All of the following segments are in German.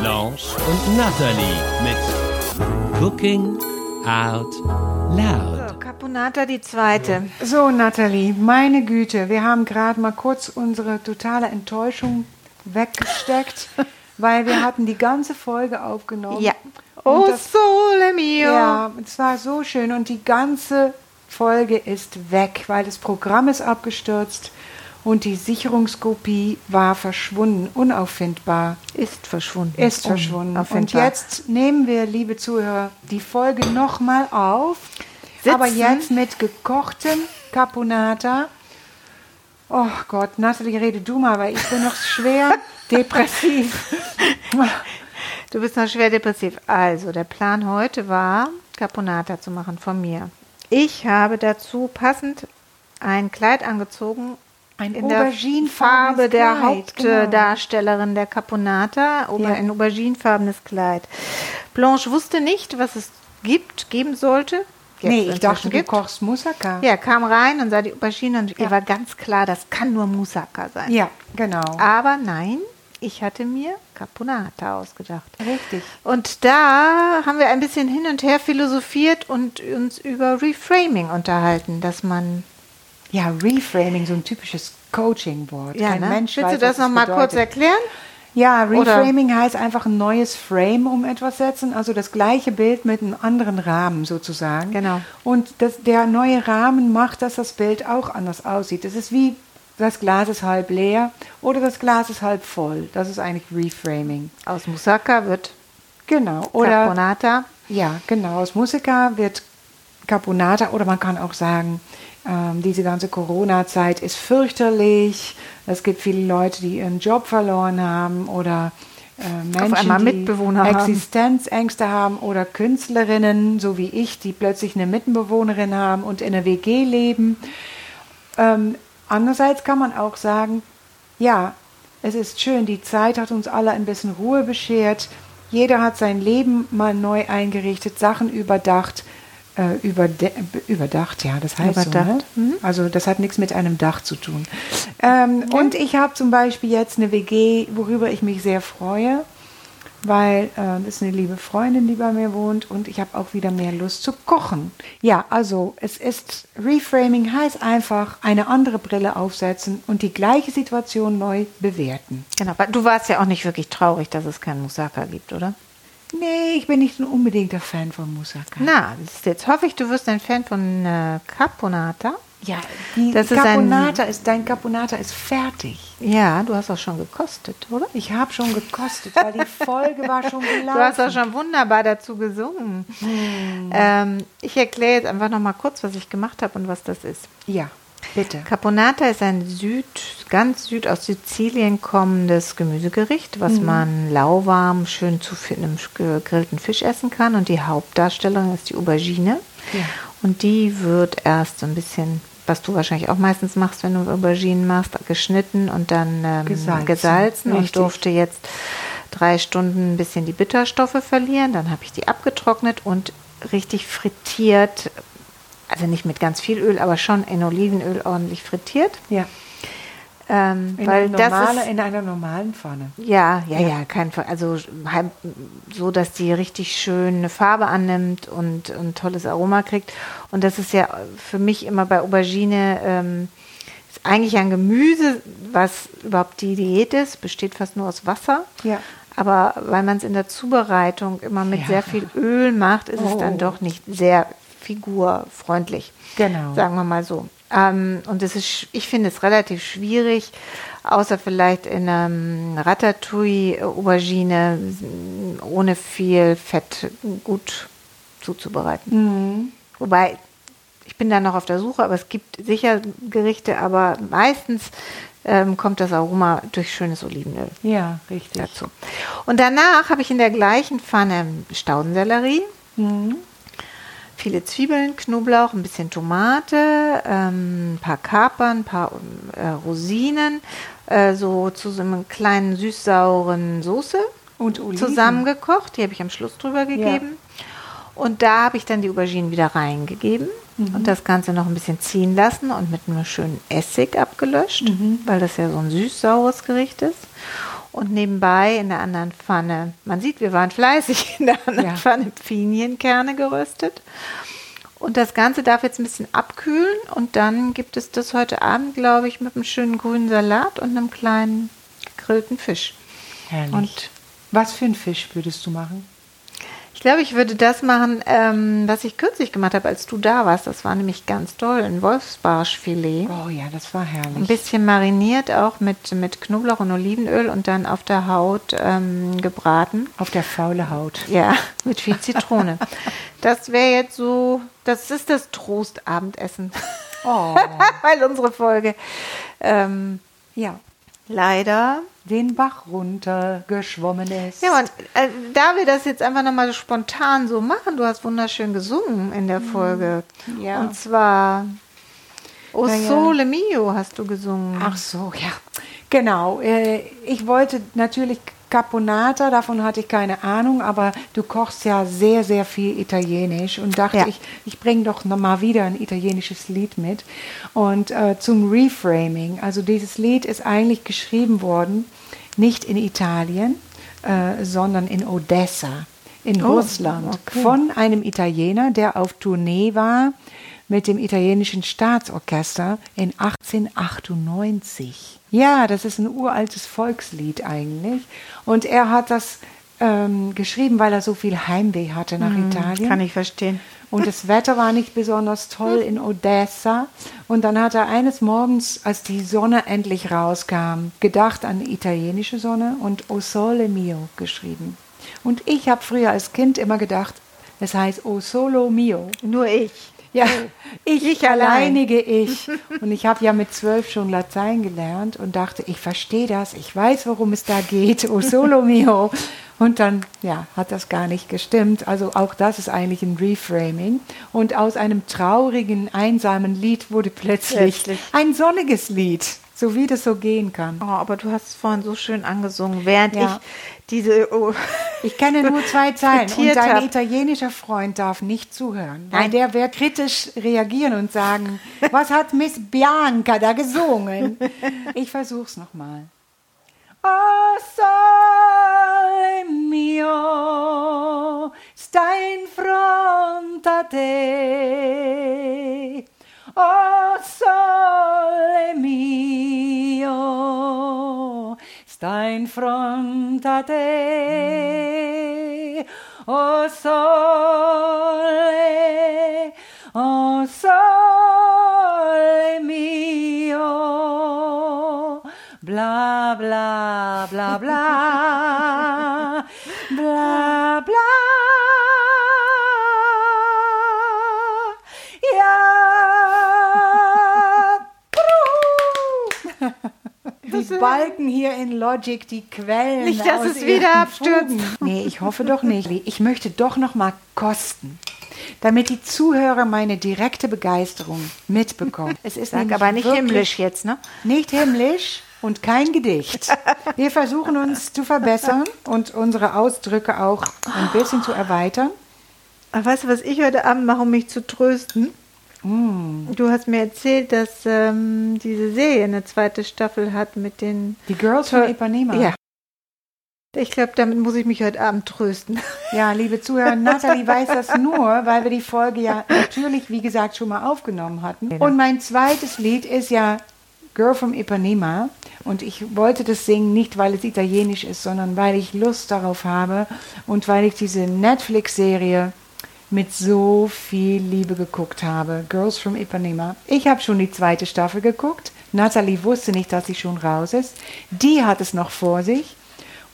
Blanche und Natalie mit Cooking Out Loud. So, Caponata die zweite. So, Nathalie, meine Güte, wir haben gerade mal kurz unsere totale Enttäuschung weggesteckt, weil wir hatten die ganze Folge aufgenommen. Ja. Oh, das- sole mio. Ja, es war so schön und die ganze Folge ist weg, weil das Programm ist abgestürzt und die Sicherungskopie war verschwunden, unauffindbar. Ist verschwunden. Ist verschwunden. Und jetzt nehmen wir, liebe Zuhörer, die Folge nochmal auf. Sitzen. Aber jetzt mit gekochtem Caponata. Oh Gott, Nathalie, rede du mal, weil ich bin noch schwer depressiv. Du bist noch schwer depressiv. Also, der Plan heute war, Caponata zu machen von mir. Ich habe dazu passend ein Kleid angezogen. Ein in der Farbe der Kleid, genau. Hauptdarstellerin der Caponata, Ja. ein auberginefarbenes Kleid. Blanche wusste nicht, was es gibt, geben sollte. Jetzt nee, ich dachte, du gibt. kochst Moussaka. Ja, kam rein und sah die Aubergine und ihr Ja. war ganz klar, das kann nur Moussaka sein. Ja, genau. Aber nein, ich hatte mir Caponata ausgedacht. Richtig. Und da haben wir ein bisschen hin und her philosophiert und uns über Reframing unterhalten, dass man Ja, Reframing, so ein typisches Coaching-Wort. ja, Kein ne? Mensch Willst weiß, du das was es noch mal kurz erklären? Ja, Oder- Reframing heißt einfach ein neues Frame um etwas setzen, also das gleiche Bild mit einem anderen Rahmen sozusagen. Genau. Und das, der neue Rahmen macht, dass das Bild auch anders aussieht. Das ist wie das Glas ist halb leer oder das Glas ist halb voll. Das ist eigentlich Reframing. Aus Moussaka wird Genau. Oder Caponata. ja, genau. Aus Musiker wird Caponata oder man kann auch sagen, ähm, diese ganze Corona-Zeit ist fürchterlich. Es gibt viele Leute, die ihren Job verloren haben oder äh, Menschen, die Mitbewohner haben. Existenzängste haben oder Künstlerinnen, so wie ich, die plötzlich eine Mitbewohnerin haben und in einer WG leben. Ähm, andererseits kann man auch sagen, ja, es ist schön, die Zeit hat uns alle ein bisschen Ruhe beschert. Jeder hat sein Leben mal neu eingerichtet, Sachen überdacht. Äh, überde überdacht, ja, das heißt Überdacht, so. Ne? Also das hat nichts mit einem Dach zu tun. Ähm, Und ich habe zum Beispiel jetzt eine WG, worüber ich mich sehr freue, weil äh, das ist eine liebe Freundin, die bei mir wohnt und ich habe auch wieder mehr Lust zu kochen. Ja, also es ist Reframing heißt einfach eine andere Brille aufsetzen und die gleiche Situation neu bewerten. Genau. aber Du warst ja auch nicht wirklich traurig, dass es keinen Moussaka gibt, oder? Nee, ich bin nicht ein unbedingter Fan von Moussaka. Na, jetzt hoffe ich, du wirst ein Fan von äh, Caponata. Ja, die Das ist ein- Caponata ist, dein Caponata ist fertig. Ja, du hast auch schon gekostet, oder? Ich habe schon gekostet, weil die Folge war schon gelaufen. Du hast auch schon wunderbar dazu gesungen. Ähm, ich erkläre jetzt einfach noch mal kurz, was ich gemacht habe und was das ist. Ja, bitte. Caponata ist ein Süd, ganz süd aus Sizilien kommendes Gemüsegericht, was man lauwarm schön zu einem gegrillten Fisch essen kann. Und die Hauptdarstellerin ist die Aubergine. Ja. Und die wird erst so ein bisschen, was du wahrscheinlich auch meistens machst, wenn du Auberginen machst, geschnitten und dann ähm, Gesalzen. gesalzen und Richtig. durfte jetzt drei Stunden ein bisschen die Bitterstoffe verlieren. Dann habe ich die abgetrocknet und richtig frittiert. Also nicht mit ganz viel Öl, aber schon in Olivenöl ordentlich frittiert. Ja. Ähm, In, weil einer das normale, ist, in einer normalen Pfanne. ja, ja, ja, kein Fall. Also so, dass die richtig schön eine Farbe annimmt und ein tolles Aroma kriegt. Und das ist ja für mich immer bei Aubergine ähm, ist eigentlich ein Gemüse, was überhaupt die Diät ist, besteht fast nur aus Wasser. Ja. Aber weil man es in der Zubereitung immer mit Ja. sehr viel Öl macht, ist es Oh. dann doch nicht sehr figurfreundlich. Genau. Sagen wir mal so. Ähm, und es ist, ich finde es relativ schwierig, außer vielleicht in einem Ratatouille Aubergine m, ohne viel Fett gut zuzubereiten. Mhm. Wobei Ich bin da noch auf der Suche, aber es gibt sicher Gerichte, aber meistens ähm, kommt das Aroma durch schönes Olivenöl Ja, richtig. dazu. Und danach habe ich in der gleichen Pfanne Staudensellerie, viele Zwiebeln, Knoblauch, ein bisschen Tomate, ähm, ein paar Kapern, ein paar äh, Rosinen, äh, so zu so einem kleinen süß-sauren Soße zusammengekocht. Die habe ich am Schluss drüber gegeben. Und da habe ich dann die Auberginen wieder reingegeben und das Ganze noch ein bisschen ziehen lassen und mit einem schönen Essig abgelöscht, weil das ja so ein süß-saures Gericht ist. Und nebenbei in der anderen Pfanne, man sieht, wir waren fleißig, in der anderen Ja. Pfanne Pinienkerne geröstet. Und das Ganze darf jetzt ein bisschen abkühlen und dann gibt es das heute Abend, glaube ich, mit einem schönen grünen Salat und einem kleinen gegrillten Fisch. Herrlich. Und Was für einen Fisch würdest du machen? Ich glaube, ich würde das machen, ähm, was ich kürzlich gemacht habe, als du da warst. Das war nämlich ganz toll, ein Wolfsbarschfilet. Oh ja, das war herrlich. Ein bisschen mariniert auch mit, mit Knoblauch und Olivenöl und dann auf der Haut ähm, gebraten. Auf der faule Haut. Ja, mit viel Zitrone. Das wäre jetzt so, das ist das Trostabendessen. Oh. Weil unsere Folge ähm, ja. Leider Den Bach runter geschwommen ist. Ja, und äh, da wir das jetzt einfach nochmal spontan so machen, du hast wunderschön gesungen in der Folge. Ja. Und zwar O ja. Sole Mio hast du gesungen. Ach so, ja. Genau. Äh, ich wollte natürlich Caponata, davon hatte ich keine Ahnung, aber du kochst ja sehr, sehr viel Italienisch und dachte Ja. ich, ich bringe doch noch mal wieder ein italienisches Lied mit. Und äh, zum Reframing, also dieses Lied ist eigentlich geschrieben worden, nicht in Italien, äh, sondern in Odessa, in Oh, Russland, okay. von einem Italiener, der auf Tournee war mit dem italienischen Staatsorchester in 1898. Ja, das ist ein uraltes Volkslied eigentlich. Und er hat das ähm, geschrieben, weil er so viel Heimweh hatte nach Italien. Kann ich verstehen. Und das Wetter war nicht besonders toll in Odessa. Und dann hat er eines Morgens, als die Sonne endlich rauskam, gedacht an die italienische Sonne und O Sole Mio geschrieben. Und ich habe früher als Kind immer gedacht, es heißt O Solo Mio. Nur ich. Ja, ich, Ich allein. alleinige ich. Und ich habe ja mit zwölf schon Latein gelernt und dachte, ich verstehe das, ich weiß, worum es da geht, o solo mio. Und dann, ja, hat das gar nicht gestimmt. Also auch das ist eigentlich ein Reframing. Und aus einem traurigen, einsamen Lied wurde plötzlich, Plötzlich. ein sonniges Lied, so wie das so gehen kann. Oh, aber du hast es vorhin so schön angesungen, während Ja. ich diese. Oh, Ich kenne nur zwei Zeilen und dein hab. italienischer Freund darf nicht zuhören. Weil Nein. der wird kritisch reagieren und sagen, was hat Miss Bianca da gesungen? Ich versuch's nochmal. Oh sole mio, sta in fronte a te. Oh sole mio, sta in fronte a te. Oh sole, oh sole mio, bla bla bla bla, bla bla. Die Balken hier in Logic, die quellen. Nicht, dass aus es wieder abstürzt. Fugen. Nee, ich hoffe doch nicht. Ich möchte doch noch mal kosten, damit die Zuhörer meine direkte Begeisterung mitbekommen. Es ist sag aber nicht himmlisch jetzt, ne? Nicht himmlisch und kein Gedicht. Wir versuchen uns zu verbessern und unsere Ausdrücke auch ein bisschen zu erweitern. Weißt du, was ich heute Abend mache, um mich zu trösten? Du hast mir erzählt, dass ähm, diese Serie eine zweite Staffel hat mit den. Die Girls von Ipanema. Ja. Ich glaube, damit muss ich mich heute Abend trösten. Ja, liebe Zuhörer, Nathalie weiß das nur, weil wir die Folge ja natürlich, wie gesagt, schon mal aufgenommen hatten. Und mein zweites Lied ist ja Girl from Ipanema. Und ich wollte das singen nicht, weil es italienisch ist, sondern weil ich Lust darauf habe und weil ich diese Netflix-Serie mit so viel Liebe geguckt habe. Girls from Ipanema. Ich habe schon die zweite Staffel geguckt. Nathalie wusste nicht, dass sie schon raus ist. Die hat es noch vor sich.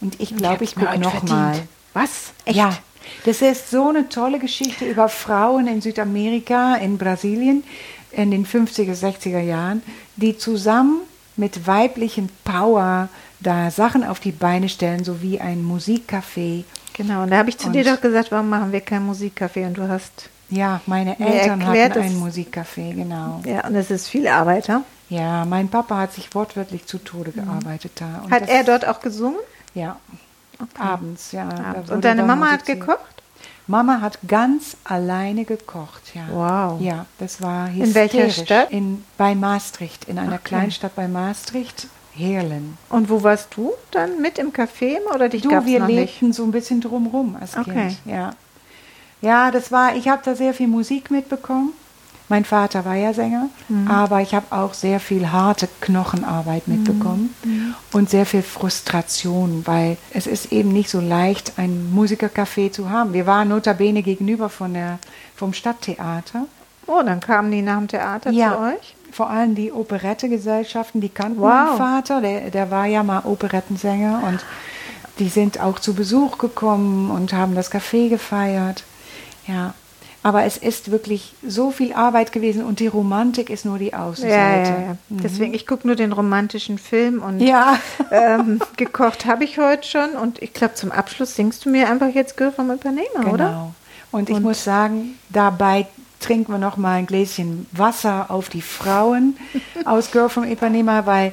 Und ich glaube, ich gucke heute noch mal. verdient. Was? Echt? Ja, Das ist so eine tolle Geschichte über Frauen in Südamerika, in Brasilien in den 50er, 60er Jahren, die zusammen mit weiblichen Power da Sachen auf die Beine stellen, so wie ein Musikcafé. Genau, und da habe ich zu Und- dir doch gesagt, warum machen wir kein Musikcafé? Und du hast, Ja, meine Eltern erklärt hatten ein Musikcafé, genau. ja, und es ist viel Arbeit, ha? Ja, mein Papa hat sich wortwörtlich zu Tode gearbeitet da. Mhm. Hat er dort auch gesungen? Ja, abends, ja. Abends. Und deine Mama hat gekocht? Mama hat ganz alleine gekocht, ja. Wow. Ja, das war In welcher hysterisch. Stadt? In, bei Maastricht, in einer Okay. Kleinstadt bei Maastricht, Heerlen. Und wo warst du dann mit im Café oder dich Du, gab's wir noch nicht? so ein bisschen drumrum als Okay. Kind. Ja, ja das war, ich habe da sehr viel Musik mitbekommen. Mein Vater war ja Sänger, Mhm. aber ich habe auch sehr viel harte Knochenarbeit mitbekommen Mhm. und sehr viel Frustration, weil es ist eben nicht so leicht, ein Musikercafé zu haben. Wir waren notabene gegenüber von der, vom Stadttheater. Oh, dann kamen die nach dem Theater Ja. zu euch? Vor allem die Operettegesellschaften, die kannten Wow. meinen Vater, der, der war ja mal Operettensänger und die sind auch zu Besuch gekommen und haben das Café gefeiert. Ja, aber es ist wirklich so viel Arbeit gewesen und die Romantik ist nur die Ja, Außenseite. ja, ja. Deswegen, ich gucke nur den romantischen Film und Mhm. Ja. ähm, gekocht habe ich heute schon. Und ich glaube, zum Abschluss singst du mir einfach jetzt Girl from Ipanema, Genau. oder? Und ich Und- muss sagen, dabei trinken wir noch mal ein Gläschen Wasser auf die Frauen aus Girl from Ipanema, weil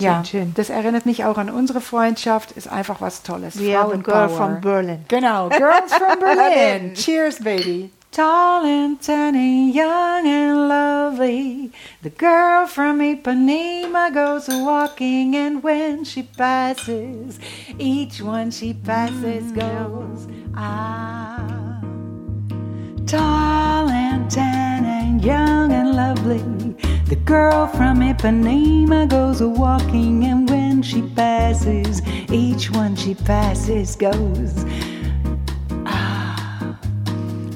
ja, Schön, schön. das erinnert mich auch an unsere Freundschaft, ist einfach was Tolles. We are the girl Frauenpower. from Berlin. Genau, Girls from Berlin. Cheers, baby. Tall and tiny, young and lovely. The girl from Ipanema goes walking, and when she passes, each one she passes goes, ah. Tall and tan and young and lovely. The girl from Ipanema goes a walking, and when she passes, each one she passes goes. Ah.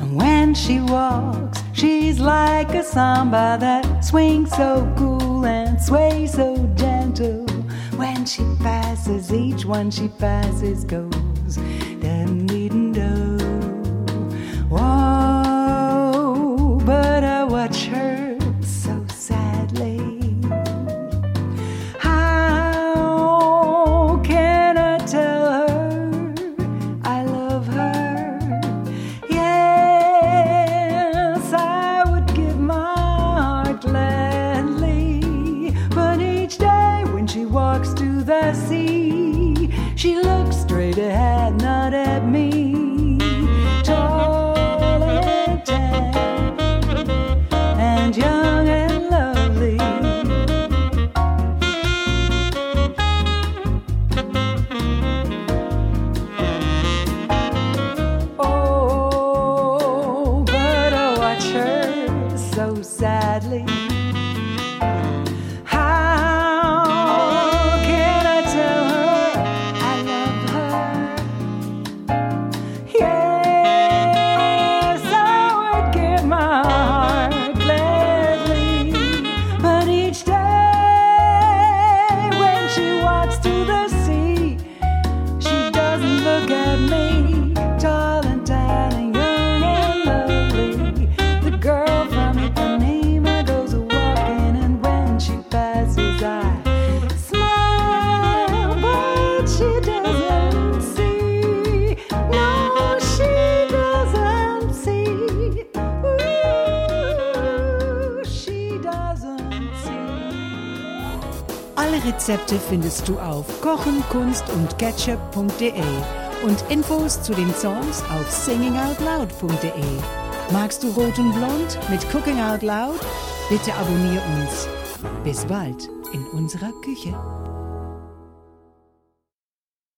And when she walks, she's like a samba that swings so cool and sways so gentle. When she passes, each one she passes goes. Alle Rezepte findest du auf kochen, kunst und ketchup.de und Infos zu den Songs auf singingoutloud.de. Magst du Rot und Blond mit Cooking Out Loud? Bitte abonnier uns. Bis bald in unserer Küche.